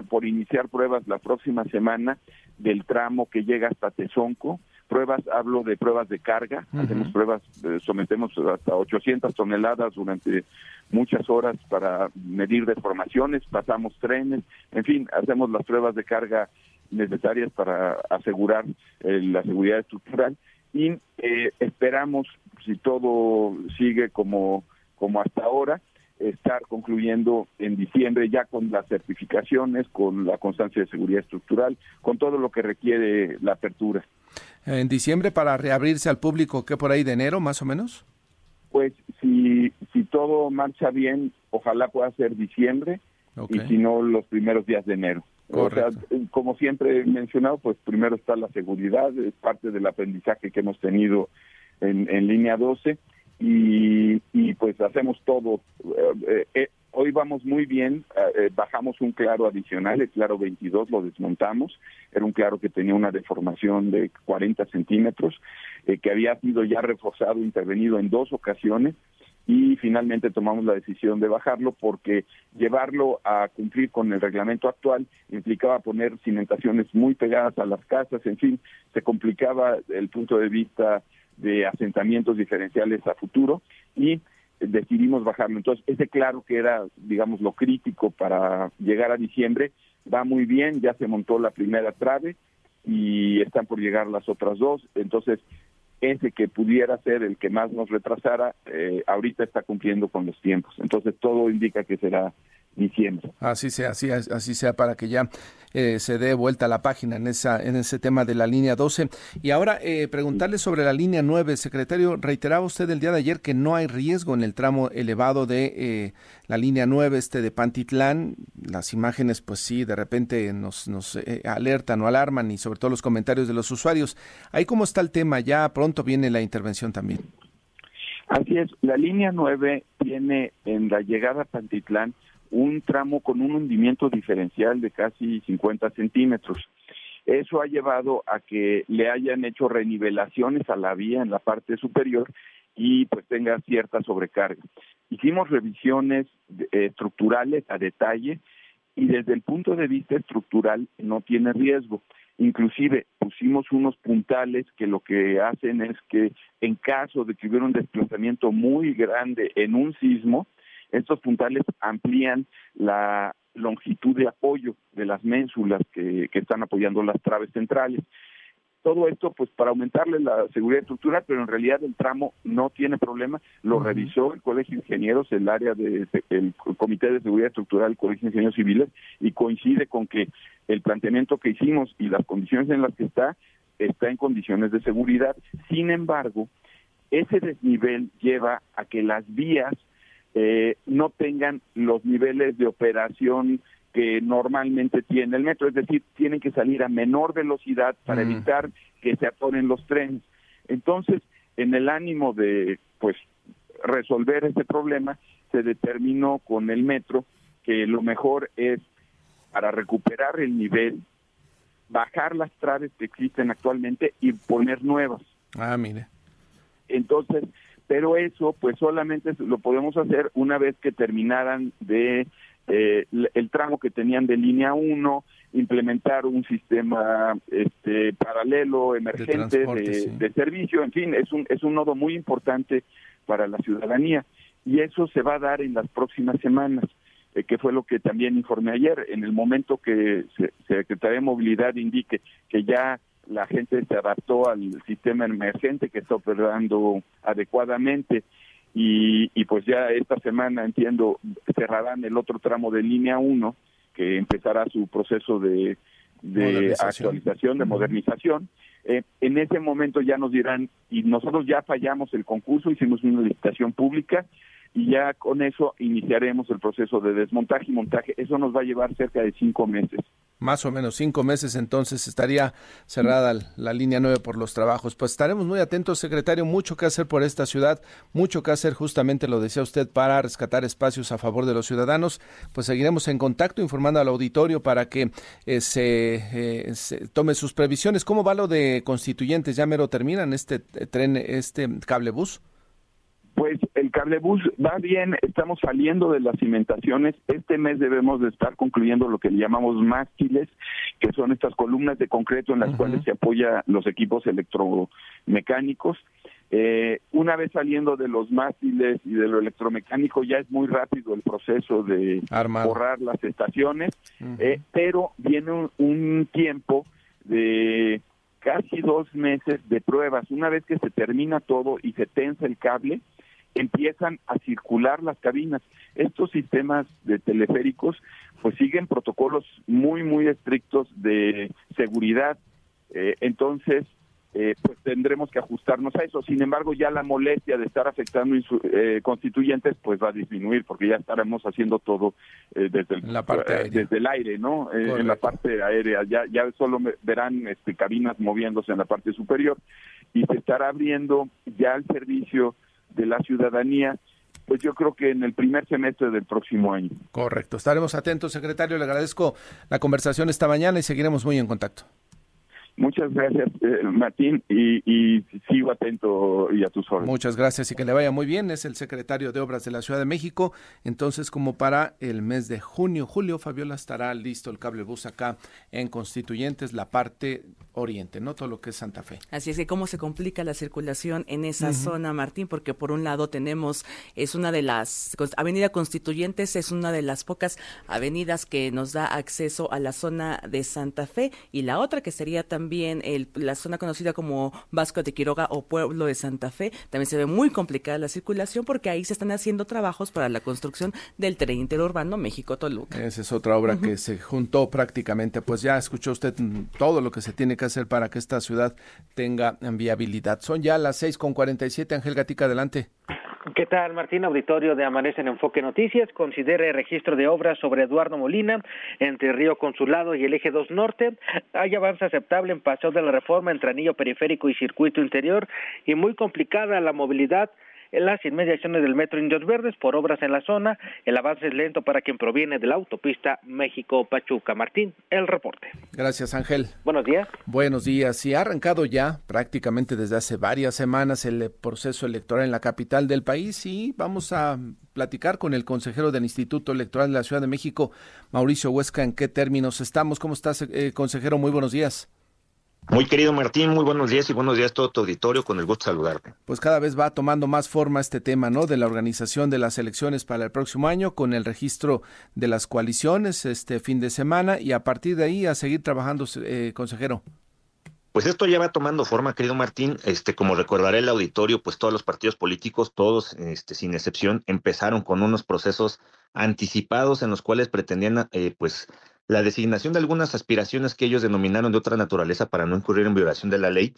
por iniciar pruebas la próxima semana del tramo que llega hasta Tezonco. Pruebas, hablo de pruebas de carga, hacemos pruebas, eh, sometemos hasta 800 toneladas durante muchas horas para medir deformaciones, pasamos trenes, en fin, hacemos las pruebas de carga necesarias para asegurar eh, la seguridad estructural y eh, esperamos, si todo sigue como, como hasta ahora, estar concluyendo en diciembre ya con las certificaciones, con la constancia de seguridad estructural, con todo lo que requiere la apertura. En diciembre para reabrirse al público, ¿qué por ahí de enero más o menos? Pues si, si todo marcha bien, ojalá pueda ser diciembre y si no los primeros días de enero. O sea, como siempre he mencionado, pues primero está la seguridad, es parte del aprendizaje que hemos tenido en, en línea 12 y, y pues hacemos todo. Eh, eh, hoy vamos muy bien, eh, bajamos un claro adicional, el claro 22 lo desmontamos, era un claro que tenía una deformación de 40 centímetros, que había sido ya reforzado, intervenido en dos ocasiones y finalmente tomamos la decisión de bajarlo porque llevarlo a cumplir con el reglamento actual implicaba poner cimentaciones muy pegadas a las casas, en fin, se complicaba el punto de vista de asentamientos diferenciales a futuro y decidimos bajarlo. Entonces, ese claro que era, digamos, lo crítico para llegar a diciembre, va muy bien, ya se montó la primera trave y están por llegar las otras dos. Entonces, ese que pudiera ser el que más nos retrasara, eh, ahorita está cumpliendo con los tiempos. Entonces todo indica que será diciembre. Así sea, así, así sea para que ya eh, se dé vuelta la página en esa en ese tema de la línea 12. Y ahora eh, preguntarle sobre la línea 9, secretario, reiteraba usted el día de ayer que no hay riesgo en el tramo elevado de eh, la línea 9 este de Pantitlán. Las imágenes pues sí, de repente nos nos alertan o alarman y sobre todo los comentarios de los usuarios. Ahí cómo está el tema, ya pronto viene la intervención también. Así es, la línea 9 tiene en la llegada a Pantitlán un tramo con un hundimiento diferencial de casi 50 centímetros. Eso ha llevado a que le hayan hecho renivelaciones a la vía en la parte superior y pues tenga cierta sobrecarga. Hicimos revisiones estructurales a detalle y desde el punto de vista estructural no tiene riesgo. Inclusive pusimos unos puntales que lo que hacen es que en caso de que hubiera un desplazamiento muy grande en un sismo, estos puntales amplían la longitud de apoyo de las ménsulas que, están apoyando las traves centrales. Todo esto, pues, para aumentarle la seguridad estructural, pero en realidad el tramo no tiene problema. Lo revisó el Colegio de Ingenieros, el área del el Comité de Seguridad Estructural del Colegio de Ingenieros Civiles, y coincide con que el planteamiento que hicimos y las condiciones en las que está, está en condiciones de seguridad. Sin embargo, ese desnivel lleva a que las vías eh, no tengan los niveles de operación que normalmente tiene el metro, es decir, tienen que salir a menor velocidad para mm. evitar que se atoren los trenes. Entonces, en el ánimo de pues resolver ese problema, se determinó con el metro que lo mejor es para recuperar el nivel, bajar las traves que existen actualmente y poner nuevas. Ah, mire. Entonces, pero eso pues solamente lo podemos hacer una vez que terminaran de eh, el tramo que tenían de línea 1, implementar un sistema este, paralelo, emergente de, de, servicio, en fin, es un, es un nodo muy importante para la ciudadanía. y eso se va a dar en las próximas semanas. Eh, que fue lo que también informé ayer. En el momento que se, Secretaría de Movilidad indique que ya la gente se adaptó al sistema emergente que está operando adecuadamente. Y, y pues ya esta semana entiendo cerrarán el otro tramo de línea 1 que empezará su proceso de, de actualización, de modernización. Eh, en ese momento ya nos dirán, y nosotros ya fallamos el concurso, hicimos una licitación pública, y ya con eso iniciaremos el proceso de desmontaje y montaje. Eso nos va a llevar cerca de cinco meses. Más o menos cinco meses entonces estaría cerrada la línea 9 por los trabajos. Pues estaremos muy atentos, secretario, mucho que hacer por esta ciudad, mucho que hacer justamente, lo decía usted, para rescatar espacios a favor de los ciudadanos. Pues seguiremos en contacto informando al auditorio para que eh, se, eh, se, tome sus previsiones. ¿Cómo va lo de constituyentes? ¿Ya mero terminan este tren, este cablebús? Pues el cablebús va bien, estamos saliendo de las cimentaciones. Este mes debemos de estar concluyendo lo que le llamamos mástiles, que son estas columnas de concreto en las cuales se apoya los equipos electromecánicos. Eh, una vez saliendo de los mástiles y de lo electromecánico, ya es muy rápido el proceso de borrar las estaciones, eh, pero viene un tiempo de casi dos meses de pruebas. Una vez que se termina todo y se tensa el cable, empiezan a circular las cabinas. Estos sistemas de teleféricos pues siguen protocolos muy, muy estrictos de seguridad. Eh, entonces, eh, pues tendremos que ajustarnos a eso. Sin embargo, ya la molestia de estar afectando eh, constituyentes pues va a disminuir porque ya estaremos haciendo todo desde, el, la parte desde el aire, ¿no? en la parte aérea. Ya, ya solo verán este, cabinas moviéndose en la parte superior y se estará abriendo ya el servicio de la ciudadanía, pues yo creo que en el primer semestre del próximo año. Correcto. Estaremos atentos, secretario. Le agradezco la conversación esta mañana y seguiremos muy en contacto. Muchas gracias, eh, Martín, y, sigo atento y a tus órdenes. Muchas gracias y que le vaya muy bien. Es el secretario de Obras de la Ciudad de México. Entonces, como para el mes de junio, julio, Fabiola estará listo el cable bus acá en Constituyentes, la parte oriente, ¿no? Todo lo que es Santa Fe. Así es que cómo se complica la circulación en esa zona, Martín, porque por un lado tenemos, es una de las, Avenida Constituyentes es una de las pocas avenidas que nos da acceso a la zona de Santa Fe y la otra que sería también el, la zona conocida como Vasco de Quiroga o Pueblo de Santa Fe. También se ve muy complicada la circulación porque ahí se están haciendo trabajos para la construcción del tren interurbano México-Toluca. Esa es otra obra que se juntó prácticamente. Pues ya escuchó usted todo lo que se tiene que hacer para que esta ciudad tenga viabilidad. Son ya las seis con cuarenta y siete. Ángel Gatica, adelante. ¿Qué tal, Martín? Auditorio de Amanece en Enfoque Noticias. Considere registro de obras sobre Eduardo Molina entre Río Consulado y el Eje 2 Norte. Hay avance aceptable en Paseo de la Reforma entre Anillo Periférico y Circuito Interior y muy complicada la movilidad en las inmediaciones del Metro Indios Verdes por obras en la zona. El avance es lento para quien proviene de la autopista México-Pachuca. Martín, el reporte. Gracias, Ángel. Buenos días. Buenos días. Y ha arrancado ya prácticamente desde hace varias semanas el proceso electoral en la capital del país y vamos a platicar con el consejero del Instituto Electoral de la Ciudad de México, Mauricio Huesca, en qué términos estamos. ¿Cómo estás, eh, consejero? Muy buenos días. Muy querido Martín, muy buenos días y buenos días a todo tu auditorio, con el gusto de saludarte. Pues cada vez va tomando más forma este tema, ¿no? De la organización de las elecciones para el próximo año, con el registro de las coaliciones este fin de semana y a partir de ahí a seguir trabajando, eh, consejero. Pues esto ya va tomando forma, querido Martín. Este, como recordaré el auditorio, pues todos los partidos políticos, todos, este, sin excepción, empezaron con unos procesos anticipados en los cuales pretendían, eh, pues, la designación de algunas aspiraciones que ellos denominaron de otra naturaleza para no incurrir en violación de la ley.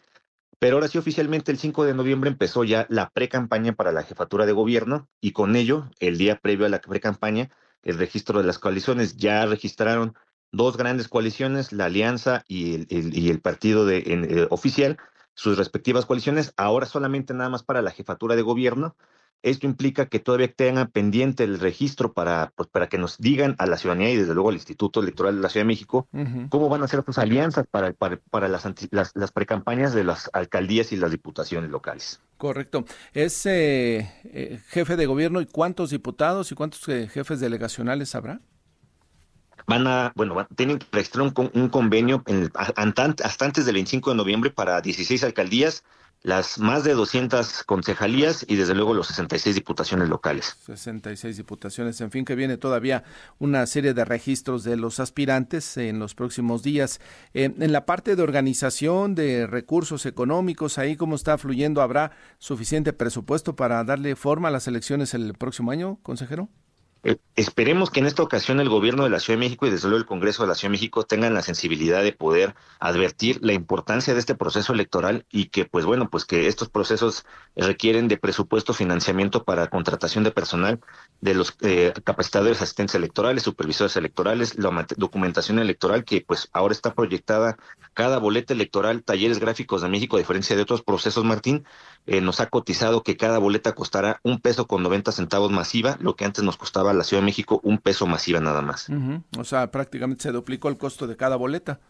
Pero ahora sí, oficialmente el 5 de noviembre empezó ya la pre-campaña para la jefatura de gobierno y con ello, el día previo a la pre-campaña, el registro de las coaliciones. Ya registraron dos grandes coaliciones, la Alianza y el, el partido de, eh, oficial, sus respectivas coaliciones. Ahora solamente nada más para la jefatura de gobierno esto implica que todavía tengan pendiente el registro para, pues, para que nos digan a la ciudadanía y desde luego al Instituto Electoral de la Ciudad de México cómo van a ser sus alianzas para, para, para las, las, las, precampañas de las alcaldías y las diputaciones locales. Correcto. ¿Es eh, eh, jefe de gobierno y cuántos diputados y cuántos eh, jefes delegacionales habrá? van a, bueno, tienen que registrar un, un convenio en hasta antes del 25 de noviembre para 16 alcaldías, las más de 200 concejalías y desde luego los 66 diputaciones locales. 66 diputaciones, en fin, que viene todavía una serie de registros de los aspirantes en los próximos días. Eh, en la parte de organización de recursos económicos, ahí cómo está fluyendo, ¿habrá suficiente presupuesto para darle forma a las elecciones el próximo año, consejero? Eh, esperemos que en esta ocasión el gobierno de la Ciudad de México y desde luego el Congreso de la Ciudad de México tengan la sensibilidad de poder advertir la importancia de este proceso electoral y que pues bueno, pues que estos procesos requieren de presupuesto, financiamiento para contratación de personal, de los eh, capacitadores asistentes electorales, supervisores electorales, la documentación electoral que pues ahora está proyectada cada boleta electoral, talleres gráficos de México, a diferencia de otros procesos, Martín, eh, nos ha cotizado que cada boleta costará un peso con 90 centavos masiva, lo que antes nos costaba la Ciudad de México un peso masiva nada más. O sea, prácticamente se duplicó el costo de cada boleta.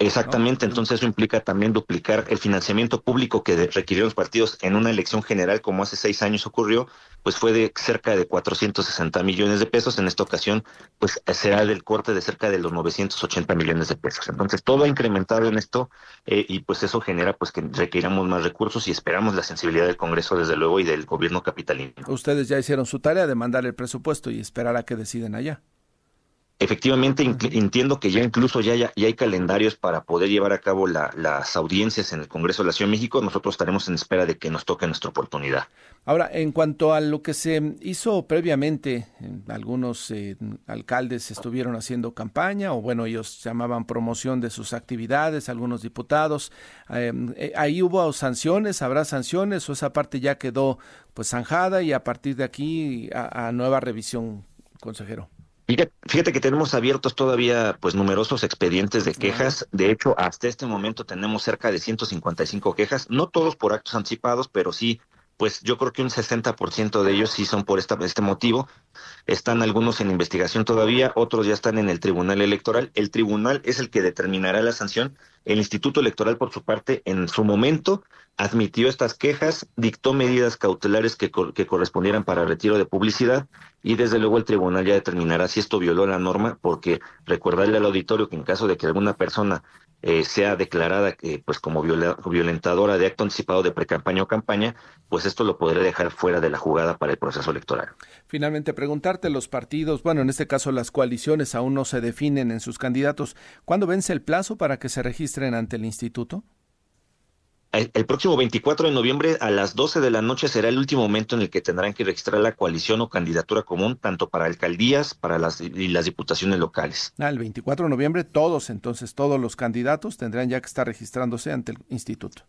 Exactamente, entonces eso implica también duplicar el financiamiento público que requirieron los partidos en una elección general como hace seis años ocurrió, pues fue de cerca de 460 millones de pesos, en esta ocasión pues será del corte de cerca de los 980 millones de pesos. Entonces todo ha incrementado en esto eh, y pues eso genera pues que requiramos más recursos y esperamos la sensibilidad del Congreso desde luego y del gobierno capitalino. Ustedes ya hicieron su tarea de mandar el presupuesto y esperar a que deciden allá. Efectivamente, entiendo que ya incluso ya, ya, hay calendarios para poder llevar a cabo las audiencias en el Congreso de la Ciudad de México. Nosotros estaremos en espera de que nos toque nuestra oportunidad. Ahora, en cuanto a lo que se hizo previamente, algunos eh, alcaldes estuvieron haciendo campaña, o bueno, ellos llamaban promoción de sus actividades, algunos diputados. Eh, eh, ahí hubo sanciones, habrá sanciones, o esa parte ya quedó pues zanjada y a partir de aquí a nueva revisión, consejero. Fíjate, que tenemos abiertos todavía pues numerosos expedientes de quejas. De hecho, hasta este momento tenemos cerca de 155 quejas, no todos por actos anticipados, pero sí, pues yo creo que un 60% de ellos sí son por esta, este motivo. Están algunos en investigación todavía, otros ya están en el Tribunal Electoral. El tribunal es el que determinará la sanción. El Instituto Electoral, por su parte, en su momento admitió estas quejas, dictó medidas cautelares que, que, correspondieran para retiro de publicidad y desde luego el tribunal ya determinará si esto violó la norma, porque recordarle al auditorio que en caso de que alguna persona eh, sea declarada eh, pues como violentadora de acto anticipado de precampaña o campaña, pues esto lo podría dejar fuera de la jugada para el proceso electoral. Finalmente, preguntarte, los partidos, bueno, en este caso las coaliciones aún no se definen en sus candidatos. ¿Cuándo vence el plazo para que se registren ante el instituto? El, próximo 24 de noviembre a las 12 de la noche será el último momento en el que tendrán que registrar la coalición o candidatura común, tanto para alcaldías para las, y las diputaciones locales. Ah, el 24 de noviembre todos, entonces todos los candidatos tendrán ya que estar registrándose ante el instituto.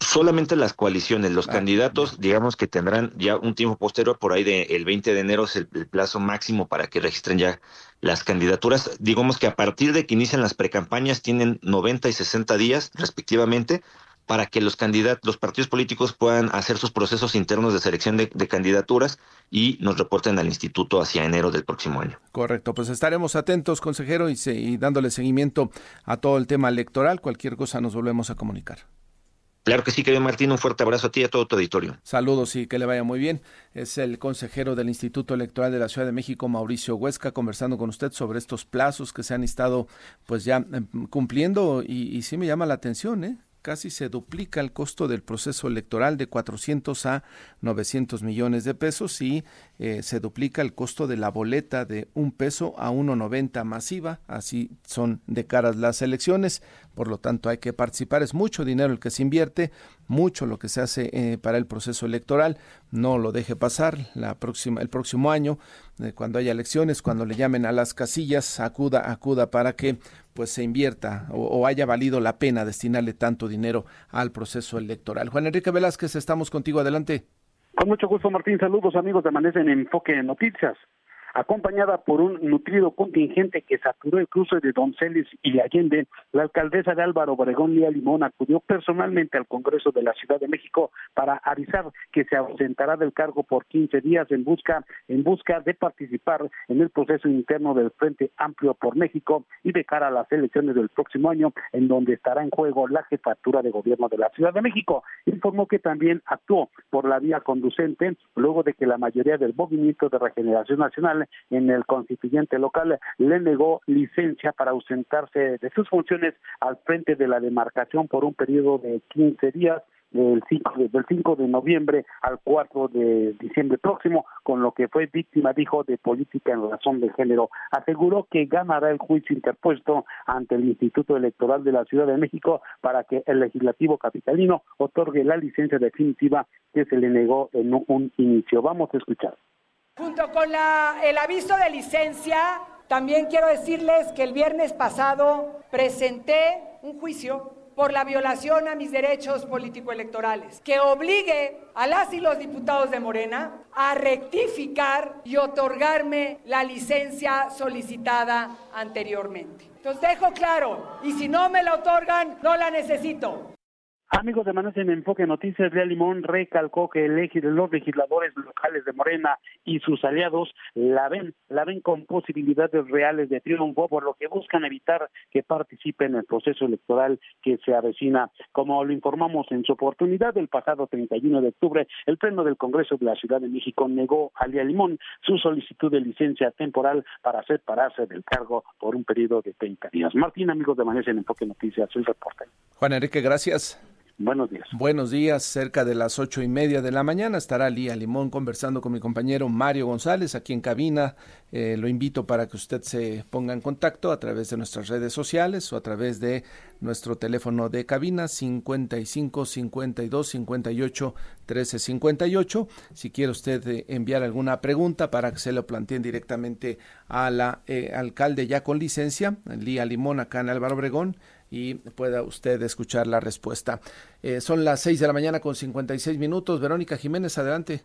Solamente las coaliciones, los ah, candidatos, digamos que tendrán ya un tiempo posterior, por ahí del el 20 de enero es el, plazo máximo para que registren ya las candidaturas. Digamos que a partir de que inician las precampañas tienen 90 y 60 días respectivamente para que los candidatos, los partidos políticos puedan hacer sus procesos internos de selección de, candidaturas y nos reporten al instituto hacia enero del próximo año. Correcto, pues estaremos atentos, consejero, y, y dándole seguimiento a todo el tema electoral. Cualquier cosa nos volvemos a comunicar. Claro que sí, querido Martín, un fuerte abrazo a ti y a todo tu auditorio. Saludos y que le vaya muy bien. Es el consejero del Instituto Electoral de la Ciudad de México, Mauricio Huesca, conversando con usted sobre estos plazos que se han estado pues ya em, cumpliendo y, y sí me llama la atención, ¿eh? Casi se duplica el costo del proceso electoral de 400 a 900 millones de pesos y eh, se duplica el costo de la boleta de un peso a 1,90 masiva. Así son de caras las elecciones. Por lo tanto, hay que participar. Es mucho dinero el que se invierte, mucho lo que se hace eh, para el proceso electoral. No lo deje pasar. La próxima, el próximo año, eh, cuando haya elecciones, cuando le llamen a las casillas, acuda, acuda para que pues se invierta o, haya valido la pena destinarle tanto dinero al proceso electoral. Juan Enrique Velázquez, estamos contigo. Adelante. Con mucho gusto, Martín. Saludos, amigos de Amanece en Enfoque Noticias acompañada por un nutrido contingente que saturó el cruce de Donceles y Allende, la alcaldesa de Álvaro Obregón, Lía Limón, acudió personalmente al Congreso de la Ciudad de México para avisar que se ausentará del cargo por 15 días en busca, en busca de participar en el proceso interno del Frente Amplio por México y de cara a las elecciones del próximo año, en donde estará en juego la jefatura de gobierno de la Ciudad de México. Informó que también actuó por la vía conducente luego de que la mayoría del Movimiento de Regeneración Nacional En el constituyente local le negó licencia para ausentarse de sus funciones al frente de la demarcación por un periodo de 15 días del 5, del 5 de noviembre al 4 de diciembre próximo, con lo que fue víctima, dijo, de política en razón de género. Aseguró que ganará el juicio interpuesto ante el Instituto Electoral de la Ciudad de México para que el legislativo capitalino otorgue la licencia definitiva que se le negó en un inicio. Vamos a escuchar. Junto con la, el aviso de licencia, también quiero decirles que el viernes pasado presenté un juicio por la violación a mis derechos político-electorales, que obligue a las y los diputados de Morena a rectificar y otorgarme la licencia solicitada anteriormente. Entonces dejo claro, y si no me la otorgan, no la necesito. Amigos de Manos en Enfoque Noticias, Real Limón recalcó que el los legisladores locales de Morena y sus aliados la ven, la ven con posibilidades reales de triunfo, por lo que buscan evitar que participe en el proceso electoral que se avecina. Como lo informamos en su oportunidad, el pasado 31 de octubre, el Pleno del Congreso de la Ciudad de México negó a Lía Limón su solicitud de licencia temporal para separarse del cargo por un periodo de 30 días. Martín, amigos de Manos en Enfoque Noticias, el reporte. Juan Enrique, gracias. Buenos días. Buenos días. Cerca de las ocho y media de la mañana estará Lía Limón conversando con mi compañero Mario González aquí en cabina. Eh, lo invito para que usted se ponga en contacto a través de nuestras redes sociales o a través de nuestro teléfono de cabina 55 52 58 13 58. Si quiere usted eh, enviar alguna pregunta para que se lo planteen directamente a la eh, alcalde ya con licencia, Lía Limón acá en Álvaro Obregón y pueda usted escuchar la respuesta. Eh, son las 6 de la mañana con 56 minutos. Verónica Jiménez, adelante.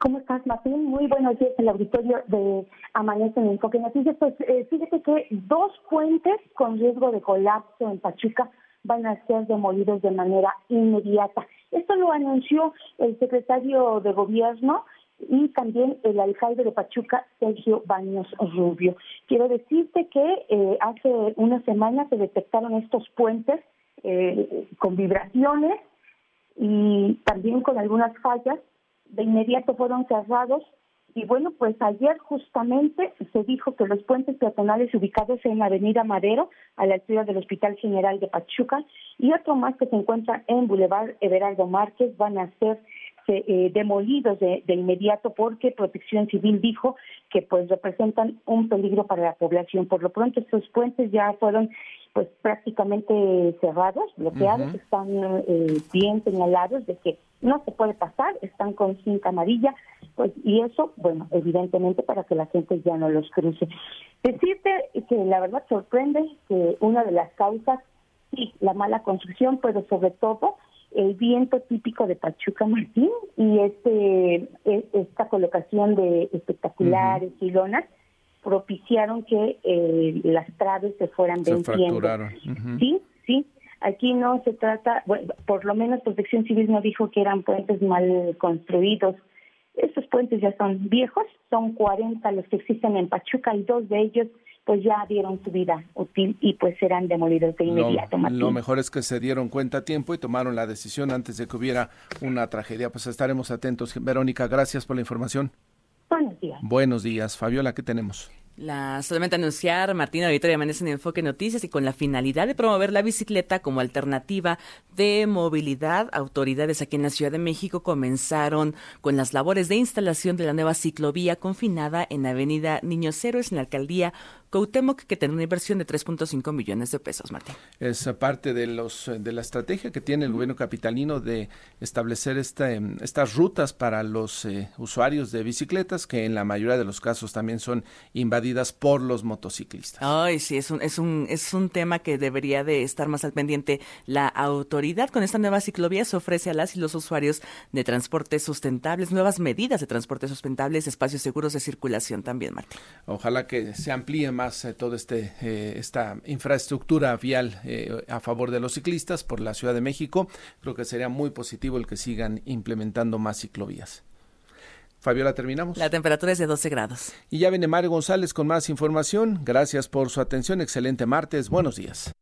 ¿Cómo estás, Martín? Muy buenos días, el auditorio de Amanece en Enfoque Noticias. Pues eh, fíjate que dos puentes con riesgo de colapso en Pachuca van a ser demolidos de manera inmediata. Esto lo anunció el secretario de Gobierno y también el alcalde de Pachuca, Sergio Baños Rubio. Quiero decirte que eh, hace unas semanas se detectaron estos puentes eh, con vibraciones y también con algunas fallas. De inmediato fueron cerrados y bueno, pues ayer justamente se dijo que los puentes peatonales ubicados en la Avenida Madero, a la altura del Hospital General de Pachuca, y otro más que se encuentra en Boulevard Everardo Márquez, van a ser eh, demolidos de, inmediato porque Protección Civil dijo que pues representan un peligro para la población. Por lo pronto estos puentes ya fueron pues prácticamente cerrados, bloqueados, están eh, bien señalados de que no se puede pasar, están con cinta amarilla, pues y eso, bueno, evidentemente para que la gente ya no los cruce. Decirte que la verdad sorprende que una de las causas, sí, la mala construcción, pero sobre todo el viento típico de Pachuca Martín y este e, esta colocación de espectaculares y lonas propiciaron que eh, las traves se fueran se venciendo. Sí, sí. Aquí no se trata, bueno, por lo menos Protección Civil no dijo que eran puentes mal construidos. Estos puentes ya son viejos, son 40 los que existen en Pachuca y dos de ellos pues ya dieron su vida útil y pues serán demolidos de inmediato. Lo, mejor es que se dieron cuenta a tiempo y tomaron la decisión antes de que hubiera una tragedia. Pues estaremos atentos. Verónica, gracias por la información. Buenos días. Buenos días. Fabiola, ¿qué tenemos? La solamente anunciar, Martina Victoria Amanece en Enfoque Noticias y con la finalidad de promover la bicicleta como alternativa de movilidad, autoridades aquí en la Ciudad de México comenzaron con las labores de instalación de la nueva ciclovía confinada en Avenida Niños Héroes en la alcaldía Cuauhtémoc, que tiene una inversión de 3.5 millones de pesos, Martín. Es parte de los de la estrategia que tiene el gobierno capitalino de establecer esta, em, estas rutas para los eh, usuarios de bicicletas, que en la mayoría de los casos también son invadidas por los motociclistas. Ay, sí, es un, es un, es un tema que debería de estar más al pendiente la autoridad. Con esta nueva ciclovía se ofrece a las y los usuarios de transporte sustentables, nuevas medidas de transporte sustentables, espacios seguros de circulación también, Martín. Ojalá que se amplíe más eh, toda este, eh, esta infraestructura vial eh, a favor de los ciclistas por la Ciudad de México. Creo que sería muy positivo el que sigan implementando más ciclovías. Fabiola, terminamos. La temperatura es de 12 grados. Y ya viene Mario González con más información. Gracias por su atención. Excelente martes. Buenos días.